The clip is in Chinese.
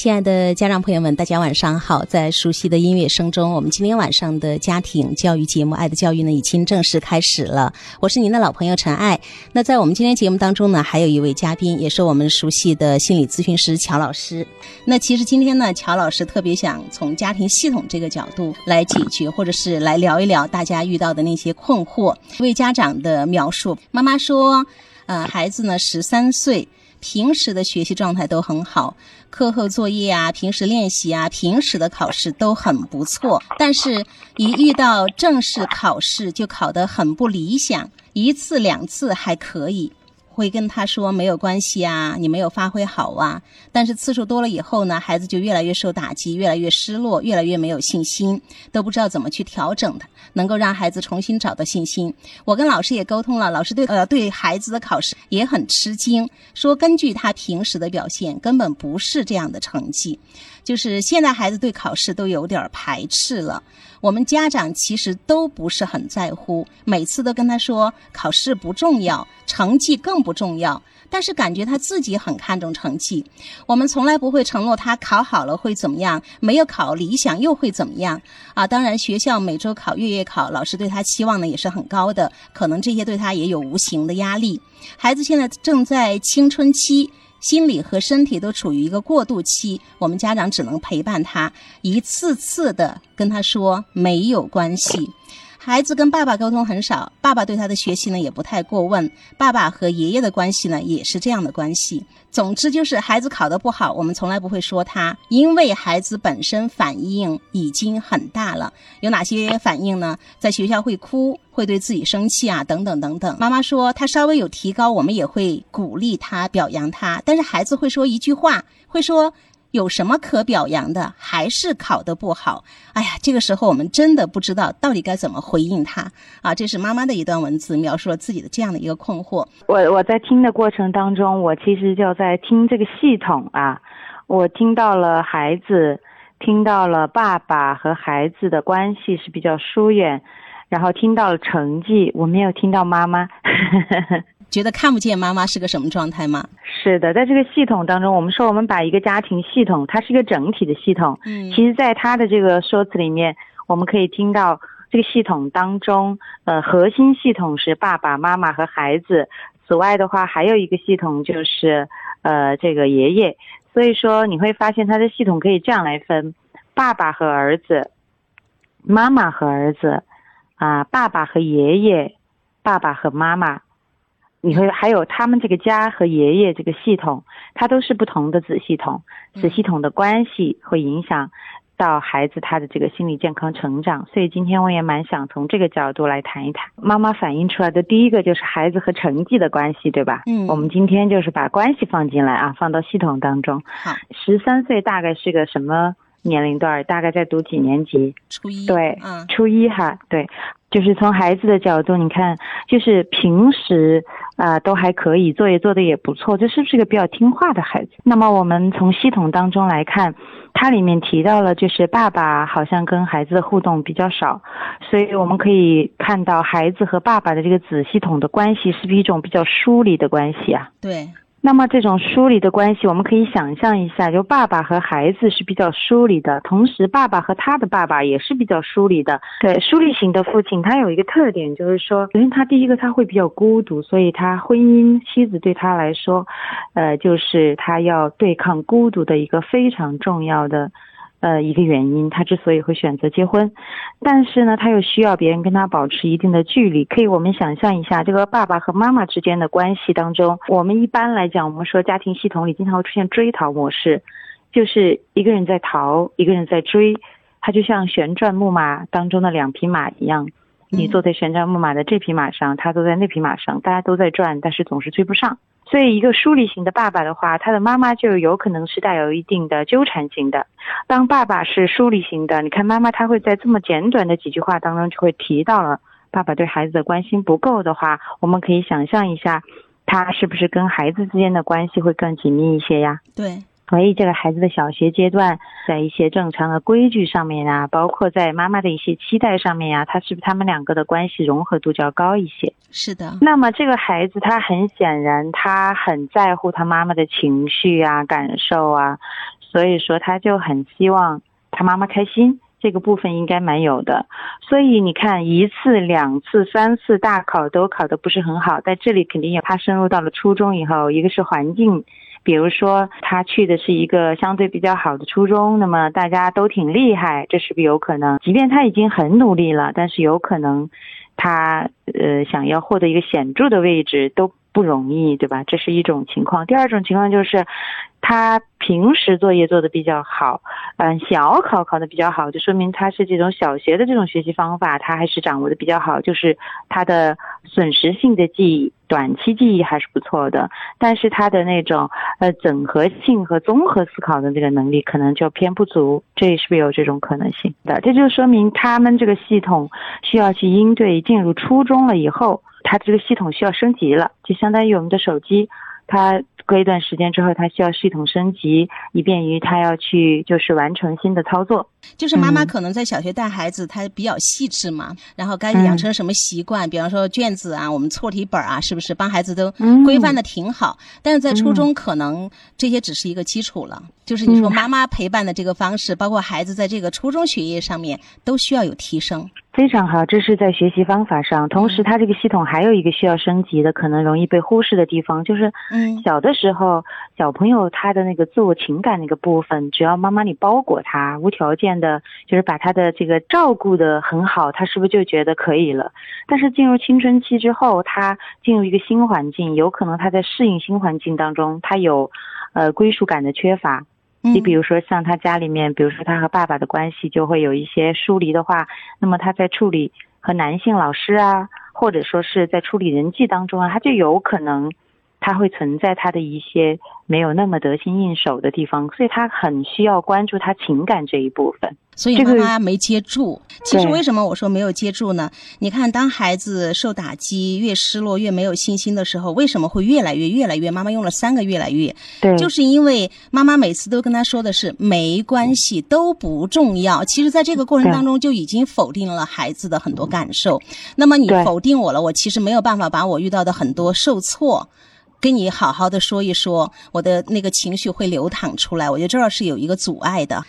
亲爱的家长朋友们，大家晚上好！在熟悉的音乐声中，我们今天晚上的家庭教育节目《爱的教育》呢，已经正式开始了。我是您的老朋友陈爱。那在我们今天节目当中呢，还有一位嘉宾，也是我们熟悉的心理咨询师乔老师。那其实今天呢，乔老师特别想从家庭系统这个角度来解决，或者是来聊一聊大家遇到的那些困惑。为家长的描述，妈妈说，呃，孩子呢十三岁。平时的学习状态都很好，课后作业啊，平时练习啊，平时的考试都很不错。但是，一遇到正式考试就考得很不理想，一次两次还可以。会跟他说没有关系啊，你没有发挥好啊。但是次数多了以后呢，孩子就越来越受打击，越来越失落，越来越没有信心，都不知道怎么去调整他，能够让孩子重新找到信心。我跟老师也沟通了，老师对呃对孩子的考试也很吃惊，说根据他平时的表现，根本不是这样的成绩。就是现在孩子对考试都有点排斥了，我们家长其实都不是很在乎，每次都跟他说考试不重要，成绩更不不重要，但是感觉他自己很看重成绩。我们从来不会承诺他考好了会怎么样，没有考理想又会怎么样啊？当然，学校每周考、月月考，老师对他期望呢也是很高的，可能这些对他也有无形的压力。孩子现在正在青春期。心理和身体都处于一个过渡期，我们家长只能陪伴他，一次次的跟他说没有关系。孩子跟爸爸沟通很少，爸爸对他的学习呢也不太过问。爸爸和爷爷的关系呢也是这样的关系。总之就是孩子考得不好，我们从来不会说他，因为孩子本身反应已经很大了。有哪些反应呢？在学校会哭，会对自己生气啊，等等等等。妈妈说他稍微有提高，我们也会鼓励他、表扬他。但是孩子会说一句话，会说。有什么可表扬的？还是考得不好？哎呀，这个时候我们真的不知道到底该怎么回应他啊！这是妈妈的一段文字，描述了自己的这样的一个困惑。我我在听的过程当中，我其实就在听这个系统啊，我听到了孩子，听到了爸爸和孩子的关系是比较疏远，然后听到了成绩，我没有听到妈妈。觉得看不见妈妈是个什么状态吗？是的，在这个系统当中，我们说我们把一个家庭系统，它是一个整体的系统。嗯，其实，在它的这个说辞里面，我们可以听到这个系统当中，呃，核心系统是爸爸妈妈和孩子。此外的话，还有一个系统就是呃，这个爷爷。所以说，你会发现它的系统可以这样来分：爸爸和儿子，妈妈和儿子，啊，爸爸和爷爷，爸爸和妈妈。你会还有他们这个家和爷爷这个系统，它都是不同的子系统，子系统的关系会影响到孩子他的这个心理健康成长。所以今天我也蛮想从这个角度来谈一谈。妈妈反映出来的第一个就是孩子和成绩的关系，对吧？嗯。我们今天就是把关系放进来啊，放到系统当中。好。十三岁大概是个什么年龄段？大概在读几年级？初一。对，嗯，初一哈，对。就是从孩子的角度，你看，就是平时啊都还可以，作业做的也不错，这是不是一个比较听话的孩子？那么我们从系统当中来看，它里面提到了，就是爸爸好像跟孩子的互动比较少，所以我们可以看到孩子和爸爸的这个子系统的关系是不是一种比较疏离的关系啊？对。那么这种疏离的关系，我们可以想象一下，就爸爸和孩子是比较疏离的，同时爸爸和他的爸爸也是比较疏离的。对，疏离型的父亲，他有一个特点，就是说，首先他第一个他会比较孤独，所以他婚姻妻子对他来说，呃，就是他要对抗孤独的一个非常重要的。呃，一个原因，他之所以会选择结婚，但是呢，他又需要别人跟他保持一定的距离。可以，我们想象一下，这个爸爸和妈妈之间的关系当中，我们一般来讲，我们说家庭系统里经常会出现追逃模式，就是一个人在逃，一个人在追，他就像旋转木马当中的两匹马一样，你坐在旋转木马的这匹马上，他坐在那匹马上，大家都在转，但是总是追不上。所以，一个疏离型的爸爸的话，他的妈妈就有可能是带有一定的纠缠型的。当爸爸是疏离型的，你看妈妈她会在这么简短的几句话当中就会提到了爸爸对孩子的关心不够的话，我们可以想象一下，他是不是跟孩子之间的关系会更紧密一些呀？对。所以，这个孩子的小学阶段，在一些正常的规矩上面啊，包括在妈妈的一些期待上面呀，他是不是他们两个的关系融合度较高一些？是的。那么，这个孩子他很显然，他很在乎他妈妈的情绪啊、感受啊，所以说他就很希望他妈妈开心。这个部分应该蛮有的，所以你看一次、两次、三次大考都考得不是很好，在这里肯定有他深入到了初中以后，一个是环境，比如说他去的是一个相对比较好的初中，那么大家都挺厉害，这是不是有可能？即便他已经很努力了，但是有可能他呃想要获得一个显著的位置都不容易，对吧？这是一种情况。第二种情况就是。他平时作业做的比较好，嗯，小考考的比较好，就说明他是这种小学的这种学习方法，他还是掌握的比较好，就是他的损失性的记忆、短期记忆还是不错的，但是他的那种呃整合性和综合思考的这个能力可能就偏不足，这是不是有这种可能性的？这就说明他们这个系统需要去应对进入初中了以后，他这个系统需要升级了，就相当于我们的手机，它。隔一段时间之后，它需要系统升级，以便于他要去就是完成新的操作。就是妈妈可能在小学带孩子，她比较细致嘛，然后该养成什么习惯，比方说卷子啊，我们错题本啊，是不是帮孩子都规范的挺好？但是在初中可能这些只是一个基础了。就是你说妈妈陪伴的这个方式，包括孩子在这个初中学业上面都需要有提升。非常好，这是在学习方法上。同时，他这个系统还有一个需要升级的，可能容易被忽视的地方，就是小的时候，小朋友他的那个自我情感那个部分，只要妈妈你包裹他，无条件的，就是把他的这个照顾的很好，他是不是就觉得可以了？但是进入青春期之后，他进入一个新环境，有可能他在适应新环境当中，他有呃归属感的缺乏。你比如说，像他家里面，比如说他和爸爸的关系就会有一些疏离的话，那么他在处理和男性老师啊，或者说是在处理人际当中啊，他就有可能他会存在他的一些。没有那么得心应手的地方，所以他很需要关注他情感这一部分。所以妈妈没接住。其实为什么我说没有接住呢？你看，当孩子受打击、越失落、越没有信心的时候，为什么会越来越、越来越？妈妈用了三个“越来越”，对，就是因为妈妈每次都跟他说的是没关系，都不重要。其实，在这个过程当中，就已经否定了孩子的很多感受。那么你否定我了，我其实没有办法把我遇到的很多受挫。跟你好好的说一说，我的那个情绪会流淌出来，我觉得这儿是有一个阻碍的。